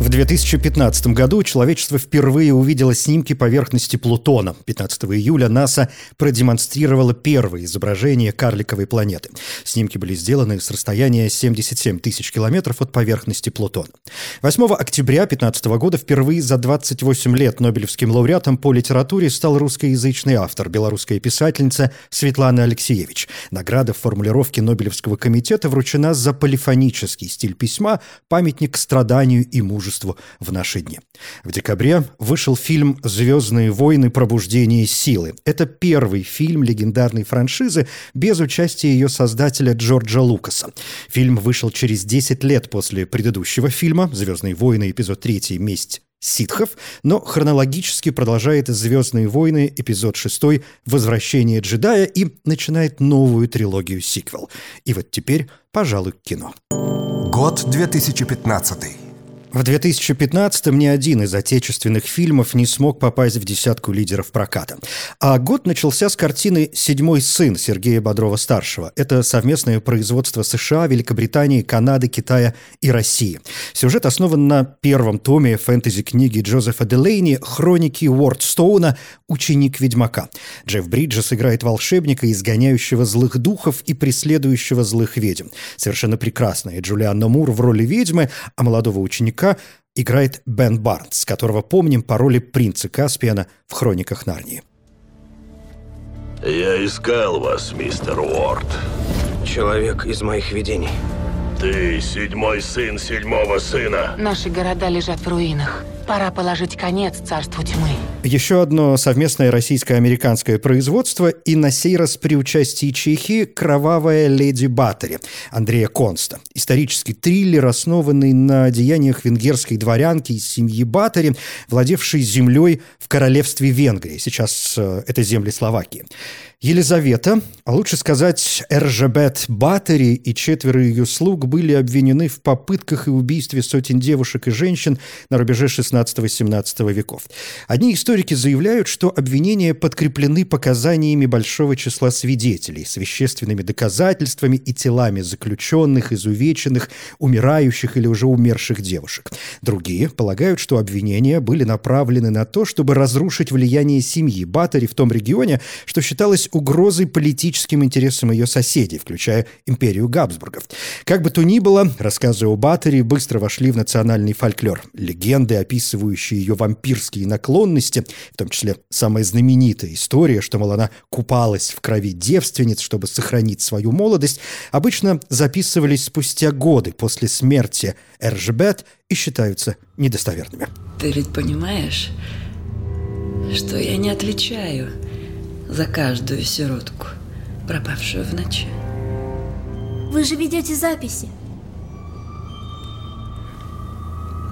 В 2015 году человечество впервые увидело снимки поверхности Плутона. 15 июля НАСА продемонстрировало первое изображение карликовой планеты. Снимки были сделаны с расстояния 77 тысяч километров от поверхности Плутона. 8 октября 2015 года впервые за 28 лет Нобелевским лауреатом по литературе стал русскоязычный автор, белорусская писательница Светлана Алексеевич. Награда в формулировке Нобелевского комитета вручена за полифонический стиль письма, памятник страданию и мужеству мужеству в наши дни. В декабре вышел фильм «Звездные войны. Пробуждение силы». Это первый фильм легендарной франшизы без участия ее создателя Джорджа Лукаса. Фильм вышел через 10 лет после предыдущего фильма «Звездные войны. Эпизод 3. Месть ситхов, но хронологически продолжает «Звездные войны», эпизод 6 «Возвращение джедая» и начинает новую трилогию сиквел. И вот теперь, пожалуй, кино. Год 2015. В 2015-м ни один из отечественных фильмов не смог попасть в десятку лидеров проката. А год начался с картины «Седьмой сын» Сергея Бодрова-старшего. Это совместное производство США, Великобритании, Канады, Китая и России. Сюжет основан на первом томе фэнтези-книги Джозефа Делейни «Хроники Уордстоуна. Ученик ведьмака». Джефф Бриджес играет волшебника, изгоняющего злых духов и преследующего злых ведьм. Совершенно прекрасная Джулианна Мур в роли ведьмы, а молодого ученика Языка играет Бен Барнс, которого помним по роли принца Каспиана в «Хрониках Нарнии». Я искал вас, мистер Уорд. Человек из моих видений. Ты седьмой сын седьмого сына. Наши города лежат в руинах. Пора положить конец царству тьмы. Еще одно совместное российско-американское производство и на сей раз при участии Чехии «Кровавая леди Баттери» Андрея Конста. Исторический триллер, основанный на деяниях венгерской дворянки из семьи Баттери, владевшей землей в королевстве Венгрии. Сейчас э, это земли Словакии. Елизавета, а лучше сказать Эржебет Баттери и четверо ее слуг были обвинены в попытках и убийстве сотен девушек и женщин на рубеже 16-17 веков. Одни историки заявляют, что обвинения подкреплены показаниями большого числа свидетелей, с вещественными доказательствами и телами заключенных, изувеченных, умирающих или уже умерших девушек. Другие полагают, что обвинения были направлены на то, чтобы разрушить влияние семьи Баттери в том регионе, что считалось угрозой политическим интересам ее соседей, включая империю Габсбургов. Как бы то ни было, рассказы о Баттери быстро вошли в национальный фольклор. Легенды, описывающие ее вампирские наклонности, в том числе самая знаменитая история, что, мол, она купалась в крови девственниц, чтобы сохранить свою молодость, обычно записывались спустя годы после смерти Эржбет и считаются недостоверными. Ты ведь понимаешь, что я не отличаю за каждую сиротку, пропавшую в ночи. Вы же ведете записи.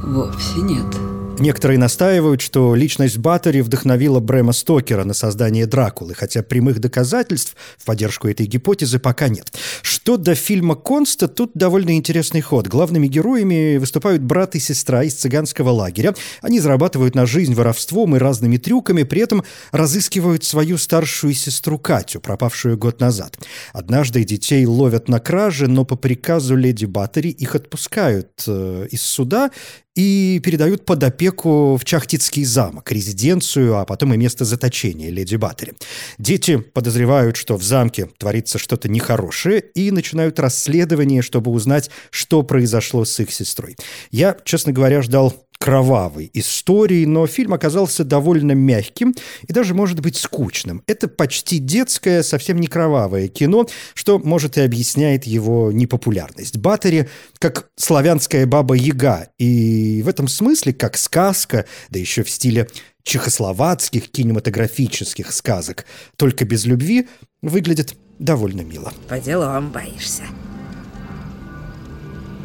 Вовсе нет. Некоторые настаивают, что личность Баттери вдохновила Брэма Стокера на создание Дракулы, хотя прямых доказательств в поддержку этой гипотезы пока нет. Что до фильма «Конста», тут довольно интересный ход. Главными героями выступают брат и сестра из цыганского лагеря. Они зарабатывают на жизнь воровством и разными трюками, при этом разыскивают свою старшую сестру Катю, пропавшую год назад. Однажды детей ловят на краже, но по приказу леди Баттери их отпускают э, из суда и передают под опеку в Чахтицкий замок, резиденцию, а потом и место заточения леди Баттери. Дети подозревают, что в замке творится что-то нехорошее, и начинают расследование, чтобы узнать, что произошло с их сестрой. Я, честно говоря, ждал кровавой истории, но фильм оказался довольно мягким и даже, может быть, скучным. Это почти детское, совсем не кровавое кино, что, может, и объясняет его непопулярность. Баттери как славянская баба-яга, и в этом смысле как сказка, да еще в стиле чехословацких кинематографических сказок, только без любви, выглядит довольно мило. По делам боишься.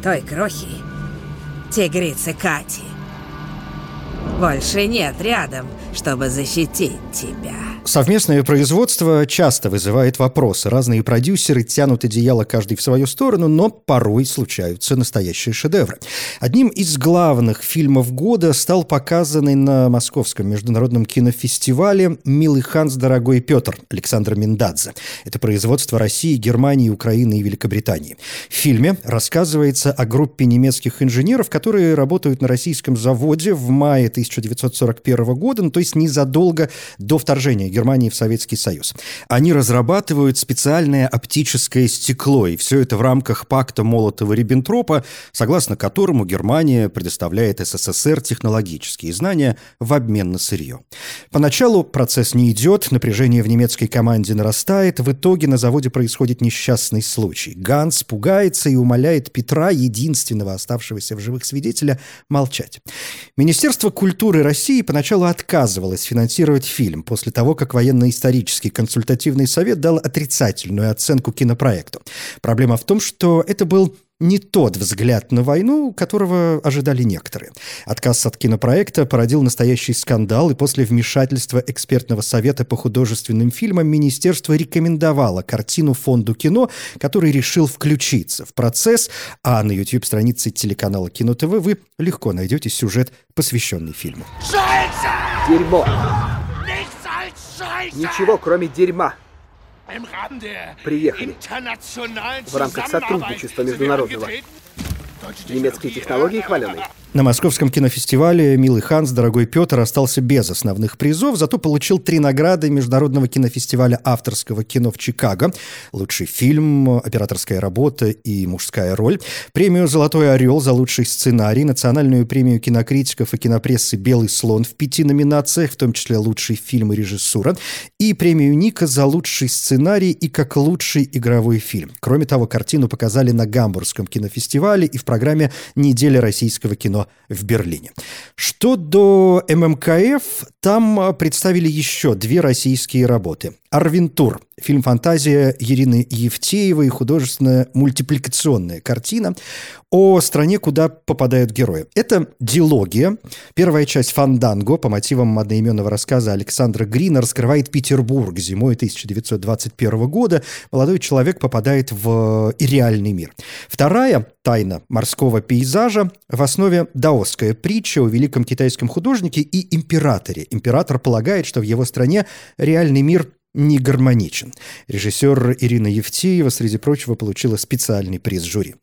Той крохи, тигрицы Кати – больше нет рядом, чтобы защитить тебя. Совместное производство часто вызывает вопросы. Разные продюсеры тянут одеяло каждый в свою сторону, но порой случаются настоящие шедевры. Одним из главных фильмов года стал показанный на Московском международном кинофестивале «Милый Ханс, дорогой Петр» Александра Миндадзе. Это производство России, Германии, Украины и Великобритании. В фильме рассказывается о группе немецких инженеров, которые работают на российском заводе в мае 1941 года, ну, то есть незадолго до вторжения Германии в Советский Союз. Они разрабатывают специальное оптическое стекло, и все это в рамках пакта Молотова-Риббентропа, согласно которому Германия предоставляет СССР технологические знания в обмен на сырье. Поначалу процесс не идет, напряжение в немецкой команде нарастает, в итоге на заводе происходит несчастный случай. Ганс пугается и умоляет Петра, единственного оставшегося в живых свидетеля, молчать. Министерство культуры России поначалу отказывалось финансировать фильм после того, как военно-исторический консультативный совет дал отрицательную оценку кинопроекту. Проблема в том, что это был не тот взгляд на войну, которого ожидали некоторые. Отказ от кинопроекта породил настоящий скандал, и после вмешательства экспертного совета по художественным фильмам министерство рекомендовало картину фонду кино, который решил включиться в процесс, а на YouTube-странице телеканала Кино ТВ вы легко найдете сюжет, посвященный фильму. Дерьмо! Ничего, кроме дерьма. Приехали. В рамках сотрудничества международного. Немецкие технологии хваленые. На Московском кинофестивале «Милый Ханс, дорогой Петр» остался без основных призов, зато получил три награды Международного кинофестиваля авторского кино в Чикаго. Лучший фильм, операторская работа и мужская роль. Премию «Золотой орел» за лучший сценарий, национальную премию кинокритиков и кинопрессы «Белый слон» в пяти номинациях, в том числе лучший фильм и режиссура, и премию Ника за лучший сценарий и как лучший игровой фильм. Кроме того, картину показали на Гамбургском кинофестивале и в программе «Неделя российского кино» кино в Берлине. Что до ММКФ, там а, представили еще две российские работы. «Арвентур» – фильм-фантазия Ирины Евтеевой, художественная мультипликационная картина о стране, куда попадают герои. Это дилогия. Первая часть «Фанданго» по мотивам одноименного рассказа Александра Грина раскрывает Петербург зимой 1921 года. Молодой человек попадает в реальный мир. Вторая «Тайна морского пейзажа» в основе даосская притча о великом китайском художнике и императоре. Император полагает, что в его стране реальный мир не гармоничен. Режиссер Ирина Евтеева, среди прочего, получила специальный приз жюри.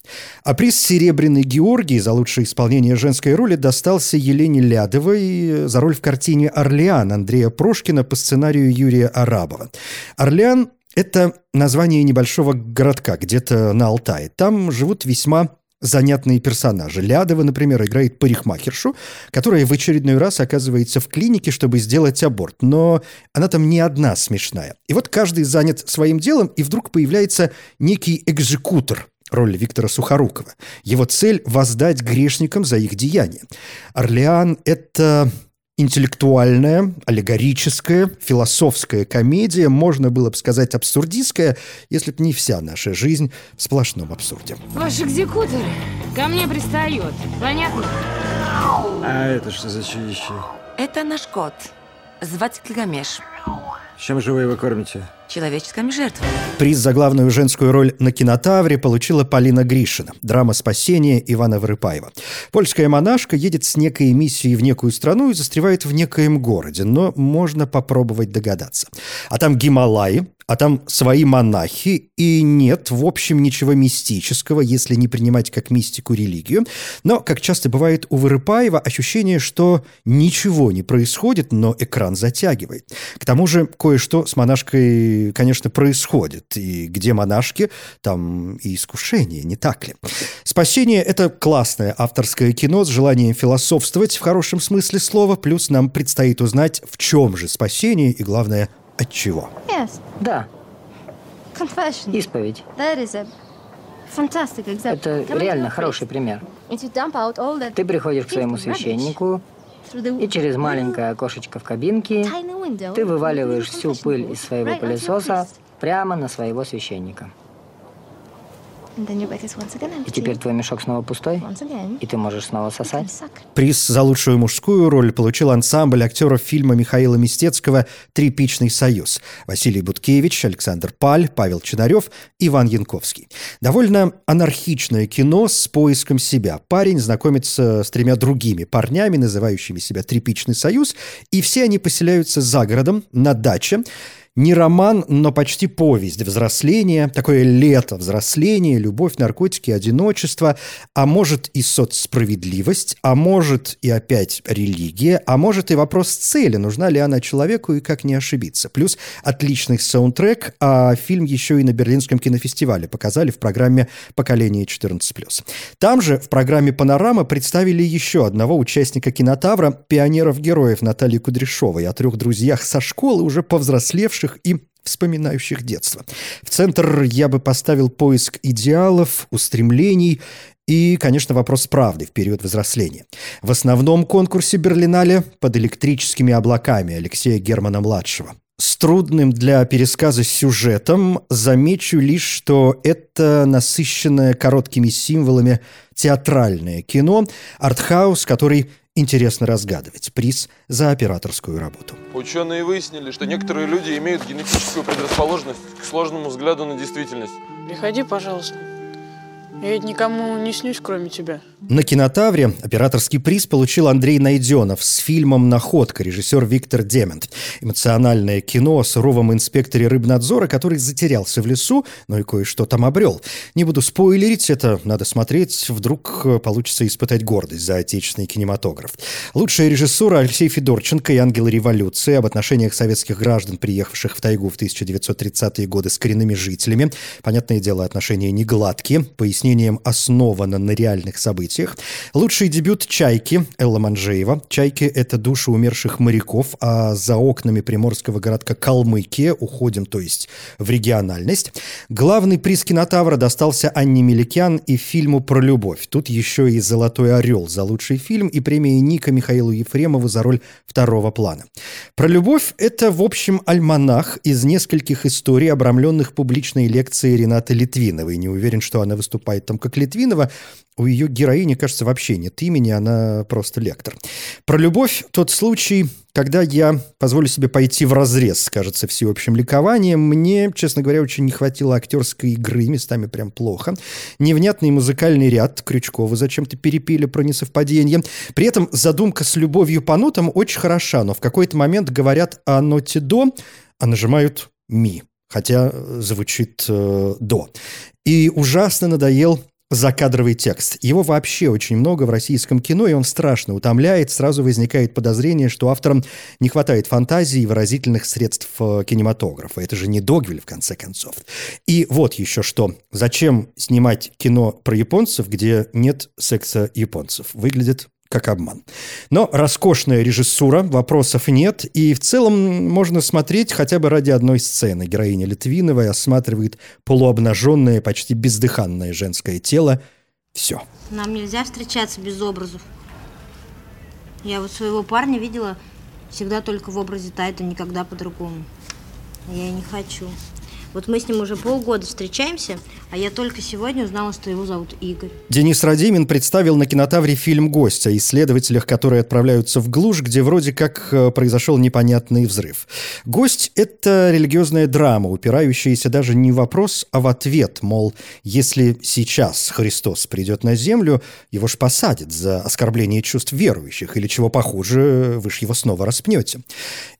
А приз «Серебряный Георгий» за лучшее исполнение женской роли достался Елене Лядовой за роль в картине «Орлеан» Андрея Прошкина по сценарию Юрия Арабова. «Орлеан» — это название небольшого городка где-то на Алтае. Там живут весьма занятные персонажи. Лядова, например, играет парикмахершу, которая в очередной раз оказывается в клинике, чтобы сделать аборт. Но она там не одна смешная. И вот каждый занят своим делом, и вдруг появляется некий экзекутор, роль Виктора Сухорукова. Его цель – воздать грешникам за их деяния. Орлеан – это интеллектуальная, аллегорическая, философская комедия, можно было бы сказать абсурдистская, если бы не вся наша жизнь в сплошном абсурде. Ваш экзекутор ко мне пристает, понятно? А это что за чудище? Это наш кот. Звать Гильгамеш. Чем же вы его кормите? Человеческими жертвами. Приз за главную женскую роль на кинотавре получила Полина Гришина. Драма «Спасение» Ивана Вырыпаева. Польская монашка едет с некой миссией в некую страну и застревает в некоем городе, но можно попробовать догадаться. А там Гималаи, а там свои монахи, и нет, в общем, ничего мистического, если не принимать как мистику религию. Но, как часто бывает у Вырыпаева, ощущение, что ничего не происходит, но экран затягивает. К тому же, кое-что с монашкой, конечно, происходит. И где монашки, там и искушение, не так ли? «Спасение» — это классное авторское кино с желанием философствовать в хорошем смысле слова, плюс нам предстоит узнать, в чем же спасение и, главное, от чего? Yes. Да. Confession. Исповедь. That is a fantastic example. Это реально хороший пример. Ты приходишь к своему священнику, и через маленькое окошечко в кабинке ты вываливаешь всю пыль из своего пылесоса прямо на своего священника. И теперь твой мешок снова пустой? И ты можешь снова сосать? Приз за лучшую мужскую роль получил ансамбль актеров фильма Михаила Мистецкого «Тряпичный союз». Василий Буткевич, Александр Паль, Павел Чинарев, Иван Янковский. Довольно анархичное кино с поиском себя. Парень знакомится с тремя другими парнями, называющими себя «Тряпичный союз», и все они поселяются за городом, на даче, не роман, но почти повесть взросления, такое лето взросления, любовь, наркотики, одиночество, а может и соцсправедливость, а может и опять религия, а может и вопрос цели, нужна ли она человеку и как не ошибиться. Плюс отличный саундтрек, а фильм еще и на Берлинском кинофестивале показали в программе «Поколение 14+.» Там же в программе «Панорама» представили еще одного участника кинотавра, пионеров-героев Натальи Кудряшовой, о трех друзьях со школы, уже повзрослевших слушающих и вспоминающих детство. В центр я бы поставил поиск идеалов, устремлений и, конечно, вопрос правды в период взросления. В основном конкурсе Берлинале под электрическими облаками Алексея Германа-младшего. С трудным для пересказа сюжетом замечу лишь, что это насыщенное короткими символами театральное кино, артхаус, который интересно разгадывать. Приз за операторскую работу. Ученые выяснили, что некоторые люди имеют генетическую предрасположенность к сложному взгляду на действительность. Приходи, пожалуйста. Я ведь никому не снюсь, кроме тебя. На кинотавре операторский приз получил Андрей Найденов с фильмом «Находка», режиссер Виктор Демент. Эмоциональное кино о суровом инспекторе рыбнадзора, который затерялся в лесу, но и кое-что там обрел. Не буду спойлерить, это надо смотреть, вдруг получится испытать гордость за отечественный кинематограф. Лучшая режиссура Алексей Федорченко и «Ангелы революции» об отношениях советских граждан, приехавших в тайгу в 1930-е годы с коренными жителями. Понятное дело, отношения не гладкие, пояснение мнением основано на реальных событиях. Лучший дебют «Чайки» Элла Манжеева. «Чайки» — это души умерших моряков, а за окнами приморского городка Калмыкия уходим, то есть в региональность. Главный приз кинотавра достался Анне Меликян и фильму про любовь. Тут еще и «Золотой орел» за лучший фильм и премия Ника Михаилу Ефремову за роль второго плана. Про любовь — это, в общем, альманах из нескольких историй, обрамленных публичной лекцией Ренаты Литвиновой. Не уверен, что она выступает там как Литвинова, у ее героини, кажется, вообще нет имени, она просто лектор. Про любовь тот случай, когда я позволю себе пойти в разрез, кажется, всеобщим ликованием. Мне, честно говоря, очень не хватило актерской игры, местами прям плохо. Невнятный музыкальный ряд Крючкова зачем-то перепели про несовпадение. При этом задумка с любовью по нотам очень хороша, но в какой-то момент говорят о ноте «до», а нажимают «ми» хотя звучит э, «до». И ужасно надоел закадровый текст. Его вообще очень много в российском кино, и он страшно утомляет. Сразу возникает подозрение, что авторам не хватает фантазии и выразительных средств э, кинематографа. Это же не Догвиль, в конце концов. И вот еще что. Зачем снимать кино про японцев, где нет секса японцев? Выглядит как обман. Но роскошная режиссура, вопросов нет, и в целом можно смотреть хотя бы ради одной сцены. Героиня Литвиновой осматривает полуобнаженное, почти бездыханное женское тело. Все. Нам нельзя встречаться без образов. Я вот своего парня видела всегда только в образе Тайта, никогда по-другому. Я не хочу. Вот мы с ним уже полгода встречаемся, а я только сегодня узнала, что его зовут Игорь. Денис Радимин представил на кинотавре фильм «Гость» о исследователях, которые отправляются в глушь, где вроде как э, произошел непонятный взрыв. «Гость» — это религиозная драма, упирающаяся даже не в вопрос, а в ответ, мол, если сейчас Христос придет на землю, его ж посадят за оскорбление чувств верующих, или чего похуже, вы ж его снова распнете.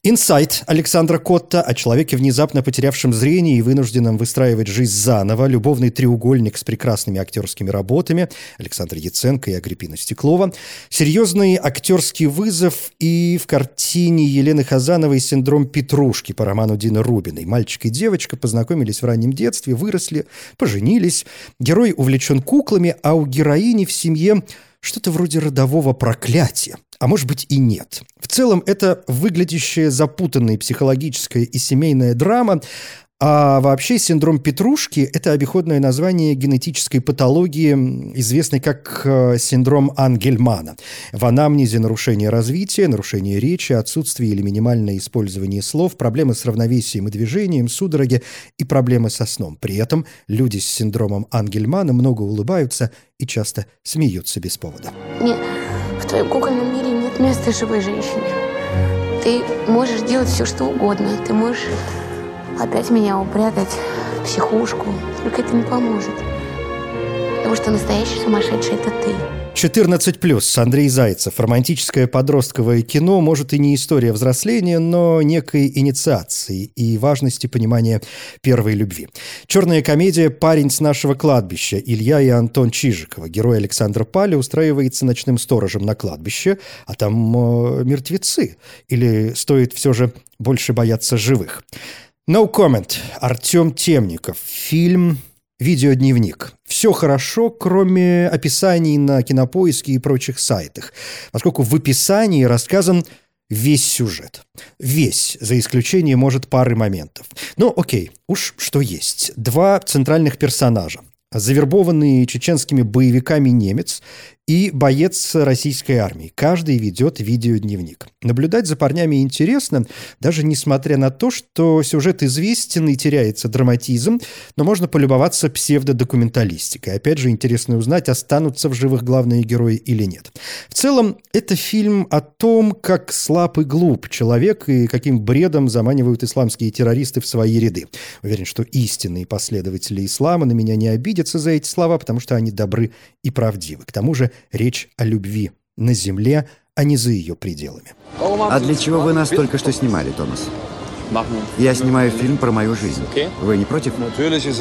«Инсайт» Александра Котта о человеке, внезапно потерявшем зрение и вынужденном выстраивать жизнь заново, любовный треугольник с прекрасными актерскими работами Александр Яценко и Агриппина Стеклова, серьезный актерский вызов и в картине Елены Хазановой «Синдром Петрушки» по роману Дины Рубиной. Мальчик и девочка познакомились в раннем детстве, выросли, поженились. Герой увлечен куклами, а у героини в семье что-то вроде родового проклятия. А может быть и нет. В целом это выглядящая запутанная психологическая и семейная драма, А вообще синдром Петрушки – это обиходное название генетической патологии, известной как э, синдром Ангельмана. В анамнезе нарушение развития, нарушение речи, отсутствие или минимальное использование слов, проблемы с равновесием и движением, судороги и проблемы со сном. При этом люди с синдромом Ангельмана много улыбаются и часто смеются без повода. Нет, в твоем кукольном мире нет места живой женщине. Ты можешь делать все, что угодно. Ты можешь опять меня упрятать в психушку. Только это не поможет. Потому что настоящий сумасшедший – это ты. 14+, Андрей Зайцев. Романтическое подростковое кино, может, и не история взросления, но некой инициации и важности понимания первой любви. Черная комедия «Парень с нашего кладбища» Илья и Антон Чижикова. Герой Александр Паля устраивается ночным сторожем на кладбище, а там э, мертвецы. Или стоит все же больше бояться живых? No comment. Артем Темников. Фильм Видеодневник. Все хорошо, кроме описаний на кинопоиске и прочих сайтах, поскольку в описании рассказан весь сюжет. Весь, за исключением, может, пары моментов. Ну, окей, уж что есть. Два центральных персонажа. Завербованный чеченскими боевиками немец и боец российской армии. Каждый ведет видеодневник. Наблюдать за парнями интересно, даже несмотря на то, что сюжет известен и теряется драматизм, но можно полюбоваться псевдодокументалистикой. Опять же, интересно узнать, останутся в живых главные герои или нет. В целом, это фильм о том, как слаб и глуп человек и каким бредом заманивают исламские террористы в свои ряды. Уверен, что истинные последователи ислама на меня не обидятся за эти слова, потому что они добры и правдивы. К тому же речь о любви на земле, а не за ее пределами. А для чего вы нас только что снимали, Томас? Я снимаю фильм про мою жизнь. Вы не против?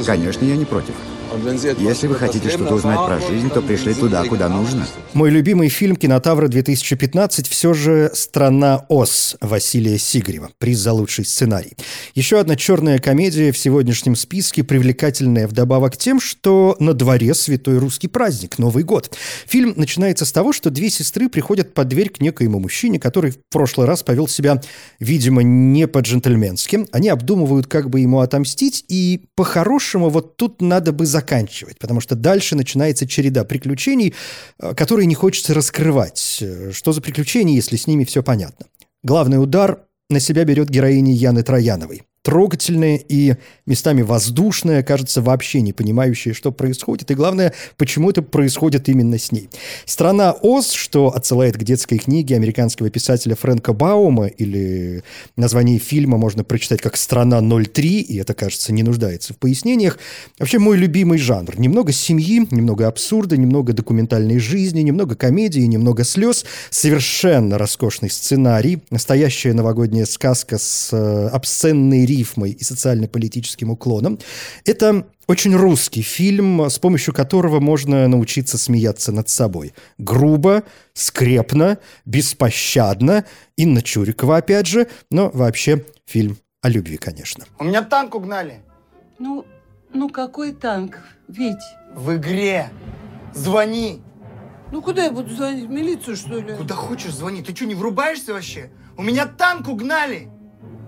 Конечно, я не против. Если вы хотите что-то узнать про жизнь, то пришли туда, куда нужно. Мой любимый фильм «Кинотавра-2015» все же «Страна Оз» Василия Сигарева. Приз за лучший сценарий. Еще одна черная комедия в сегодняшнем списке, привлекательная вдобавок тем, что на дворе святой русский праздник, Новый год. Фильм начинается с того, что две сестры приходят под дверь к некоему мужчине, который в прошлый раз повел себя, видимо, не по-джентльменски. Они обдумывают, как бы ему отомстить, и по-хорошему вот тут надо бы заканчивать, потому что дальше начинается череда приключений, э, которые не хочется раскрывать. Э, что за приключения, если с ними все понятно? Главный удар на себя берет героиня Яны Трояновой трогательная и местами воздушная, кажется, вообще не понимающая, что происходит, и главное, почему это происходит именно с ней. «Страна Оз», что отсылает к детской книге американского писателя Фрэнка Баума, или название фильма можно прочитать как «Страна 03», и это, кажется, не нуждается в пояснениях. Вообще мой любимый жанр. Немного семьи, немного абсурда, немного документальной жизни, немного комедии, немного слез, совершенно роскошный сценарий, настоящая новогодняя сказка с э, обсценной рифмой и социально-политическим уклоном. Это очень русский фильм, с помощью которого можно научиться смеяться над собой. Грубо, скрепно, беспощадно. Инна Чурикова, опять же, но вообще фильм о любви, конечно. У меня танк угнали. Ну, ну какой танк, Ведь В игре. Звони. Ну куда я буду звонить? В милицию, что ли? Куда хочешь звони. Ты что, не врубаешься вообще? У меня танк угнали.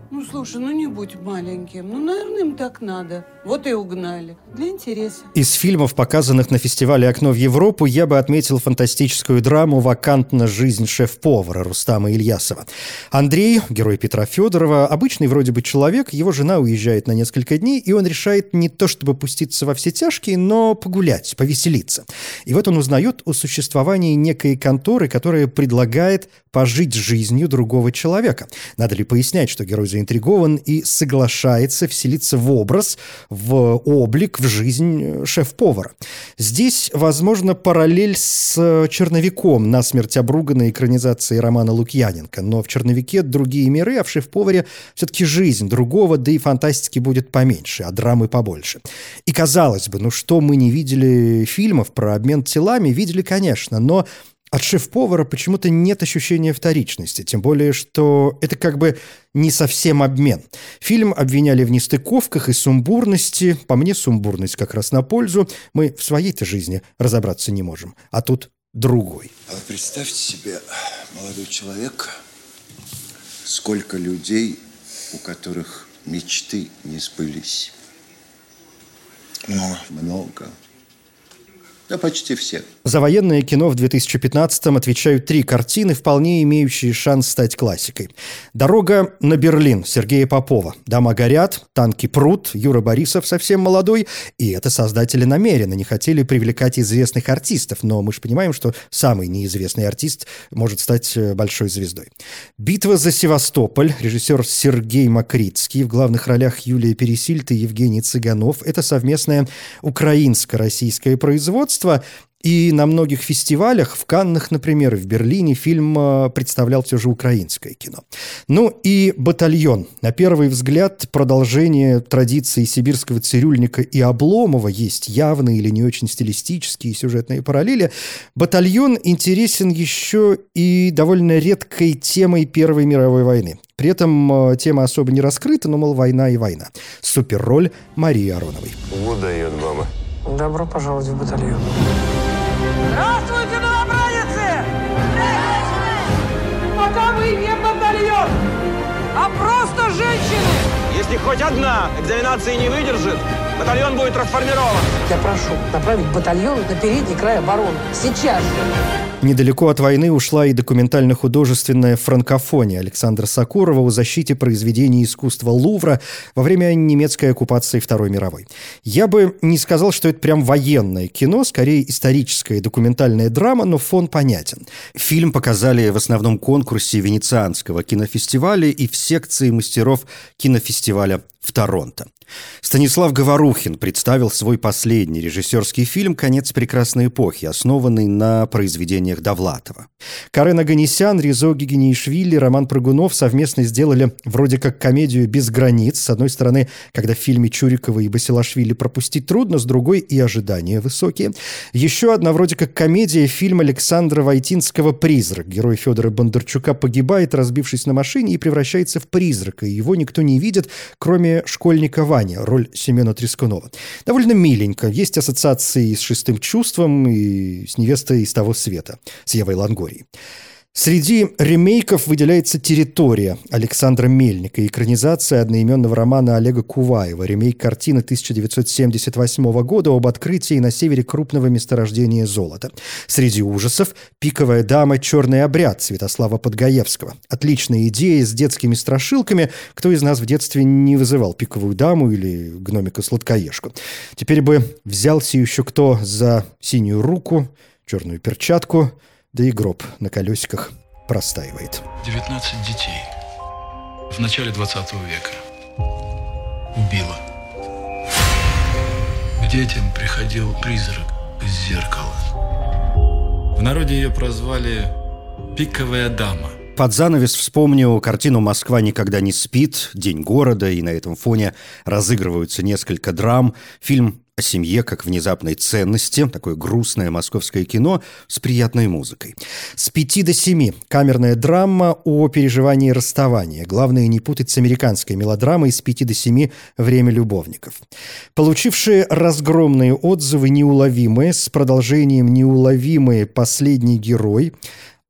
Ну, слушай, ну не будь маленьким. Ну, наверное, им так надо. Вот и угнали. Для интереса. Из фильмов, показанных на фестивале «Окно в Европу», я бы отметил фантастическую драму «Вакантна жизнь шеф-повара» Рустама Ильясова. Андрей, герой Петра Федорова, обычный вроде бы человек, его жена уезжает на несколько дней, и он решает не то чтобы пуститься во все тяжкие, но погулять, повеселиться. И вот он узнает о существовании некой конторы, которая предлагает пожить жизнью другого человека. Надо ли пояснять, что герой заинтригован и соглашается вселиться в образ, в облик, в жизнь шеф-повара. Здесь, возможно, параллель с «Черновиком», насмерть обруганной экранизацией романа Лукьяненко. Но в «Черновике» другие миры, а в «Шеф-поваре» все-таки жизнь другого, да и фантастики будет поменьше, а драмы побольше. И казалось бы, ну что мы не видели фильмов про обмен телами? Видели, конечно, но от шеф-повара почему-то нет ощущения вторичности, тем более, что это как бы не совсем обмен. Фильм обвиняли в нестыковках и сумбурности. По мне, сумбурность как раз на пользу. Мы в своей-то жизни разобраться не можем. А тут другой. А вы представьте себе, молодой человек, сколько людей, у которых мечты не сбылись. Много. Много. Да почти все. За военное кино в 2015-м отвечают три картины, вполне имеющие шанс стать классикой. «Дорога на Берлин» Сергея Попова, «Дома горят», «Танки прут», Юра Борисов совсем молодой, и это создатели намеренно не хотели привлекать известных артистов, но мы же понимаем, что самый неизвестный артист может стать э, большой звездой. «Битва за Севастополь», режиссер Сергей Макритский, в главных ролях Юлия Пересильд и Евгений Цыганов. Это совместное украинско-российское производство, производства. И на многих фестивалях, в Каннах, например, и в Берлине фильм э, представлял все же украинское кино. Ну и «Батальон». На первый взгляд продолжение традиции сибирского цирюльника и Обломова есть явные или не очень стилистические сюжетные параллели. «Батальон» интересен еще и довольно редкой темой Первой мировой войны. При этом э, тема особо не раскрыта, но, мол, война и война. Суперроль Марии Ароновой. Вот дает мама. Добро пожаловать в батальон. Здравствуйте, новобранцы! Пока вы не батальон, а просто женщины! Если хоть одна экзаменации не выдержит, батальон будет трансформирован. Я прошу направить батальон на передний край обороны. Сейчас же. Недалеко от войны ушла и документально-художественная франкофония Александра Сакурова о защите произведений искусства Лувра во время немецкой оккупации Второй мировой. Я бы не сказал, что это прям военное кино, скорее историческая документальная драма, но фон понятен. Фильм показали в основном конкурсе Венецианского кинофестиваля и в секции мастеров кинофестиваля в Торонто. Станислав Говорухин представил свой последний режиссерский фильм «Конец прекрасной эпохи», основанный на произведениях Довлатова. Карен Аганесян, Ризо Гигинишвили, Роман Прыгунов совместно сделали вроде как комедию «Без границ». С одной стороны, когда в фильме Чурикова и Басилашвили пропустить трудно, с другой и ожидания высокие. Еще одна вроде как комедия фильм Александра Войтинского «Призрак». Герой Федора Бондарчука погибает, разбившись на машине, и превращается в призрака. Его никто не видит, кроме школьника Ваня, роль Семена Трескунова. Довольно миленько. Есть ассоциации с «Шестым чувством» и с «Невестой из того света» с Евой Лангорией. Среди ремейков выделяется «Территория» Александра Мельника, экранизация одноименного романа Олега Куваева, ремейк картины 1978 года об открытии на севере крупного месторождения золота. Среди ужасов «Пиковая дама. Черный обряд» Святослава Подгаевского. Отличная идея с детскими страшилками. Кто из нас в детстве не вызывал пиковую даму или гномика-сладкоежку? Теперь бы взялся еще кто за синюю руку, черную перчатку – да и гроб на колесиках простаивает. 19 детей в начале 20 века убила. К детям приходил призрак из зеркала. В народе ее прозвали «Пиковая дама». Под занавес вспомню картину «Москва никогда не спит», «День города», и на этом фоне разыгрываются несколько драм. Фильм о семье как внезапной ценности, такое грустное московское кино с приятной музыкой. С пяти до семи камерная драма о переживании расставания. Главное не путать с американской мелодрамой с пяти до семи «Время любовников». Получившие разгромные отзывы «Неуловимые» с продолжением «Неуловимые. Последний герой»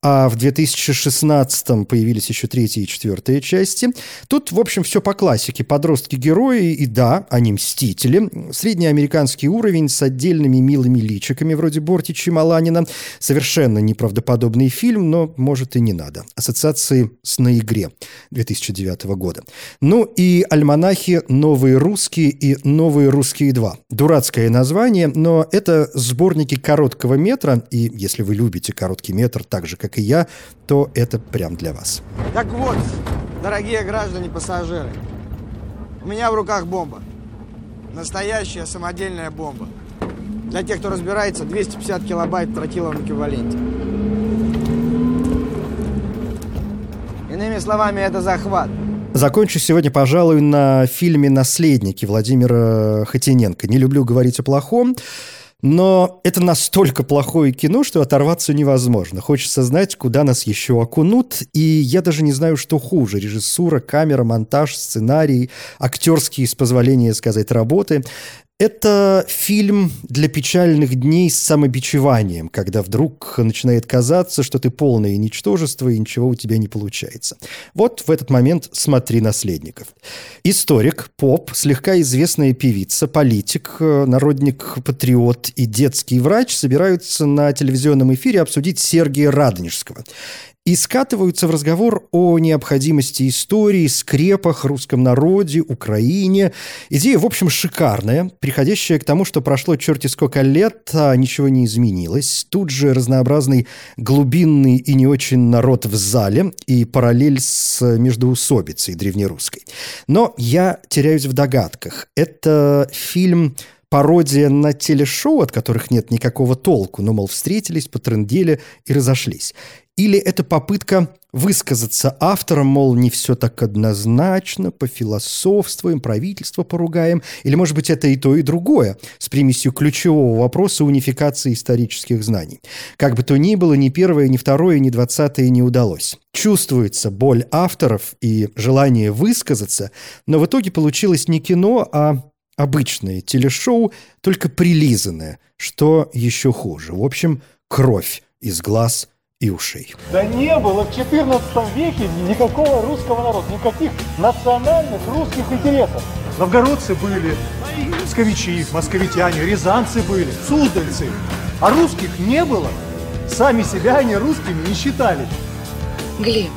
а в 2016-м появились еще третья и четвертая части. Тут, в общем, все по классике. Подростки-герои, и да, они мстители. Среднеамериканский уровень с отдельными милыми личиками, вроде Бортича и Маланина. Совершенно неправдоподобный фильм, но, может, и не надо. Ассоциации с «На игре» 2009 года. Ну и альманахи «Новые русские» и «Новые русские 2». Дурацкое название, но это сборники короткого метра, и если вы любите короткий метр так же, как и я, то это прям для вас. Так вот, дорогие граждане-пассажиры, у меня в руках бомба. Настоящая самодельная бомба. Для тех, кто разбирается, 250 килобайт в тротиловом эквиваленте. Иными словами, это захват. Закончу сегодня, пожалуй, на фильме «Наследники» Владимира Хотиненко. Не люблю говорить о плохом, но это настолько плохое кино, что оторваться невозможно. Хочется знать, куда нас еще окунут. И я даже не знаю, что хуже. Режиссура, камера, монтаж, сценарий, актерские, с позволения сказать, работы. Это фильм для печальных дней с самобичеванием, когда вдруг начинает казаться, что ты полное ничтожество и ничего у тебя не получается. Вот в этот момент смотри «Наследников». Историк, поп, слегка известная певица, политик, народник, патриот и детский врач собираются на телевизионном эфире обсудить Сергия Радонежского и скатываются в разговор о необходимости истории, скрепах, русском народе, Украине. Идея, в общем, шикарная, приходящая к тому, что прошло черти сколько лет, а ничего не изменилось. Тут же разнообразный глубинный и не очень народ в зале и параллель с междоусобицей древнерусской. Но я теряюсь в догадках. Это фильм пародия на телешоу, от которых нет никакого толку, но, мол, встретились, потрындели и разошлись. Или это попытка высказаться автором, мол, не все так однозначно, пофилософствуем, правительство поругаем, или, может быть, это и то, и другое, с примесью ключевого вопроса унификации исторических знаний. Как бы то ни было, ни первое, ни второе, ни двадцатое не удалось. Чувствуется боль авторов и желание высказаться, но в итоге получилось не кино, а обычное телешоу, только прилизанное, что еще хуже. В общем, кровь из глаз – и ушей. Да не было в 14 веке никакого русского народа, никаких национальных русских интересов. Новгородцы были, псковичи, московитяне, рязанцы были, суздальцы. А русских не было. Сами себя они русскими не считали. Глеб,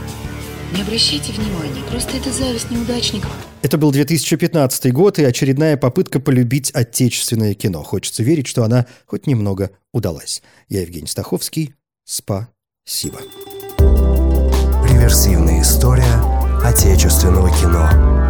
не обращайте внимания, просто это зависть неудачников. Это был 2015 год и очередная попытка полюбить отечественное кино. Хочется верить, что она хоть немного удалась. Я Евгений Стаховский. Спа. Спасибо. Реверсивная история отечественного кино.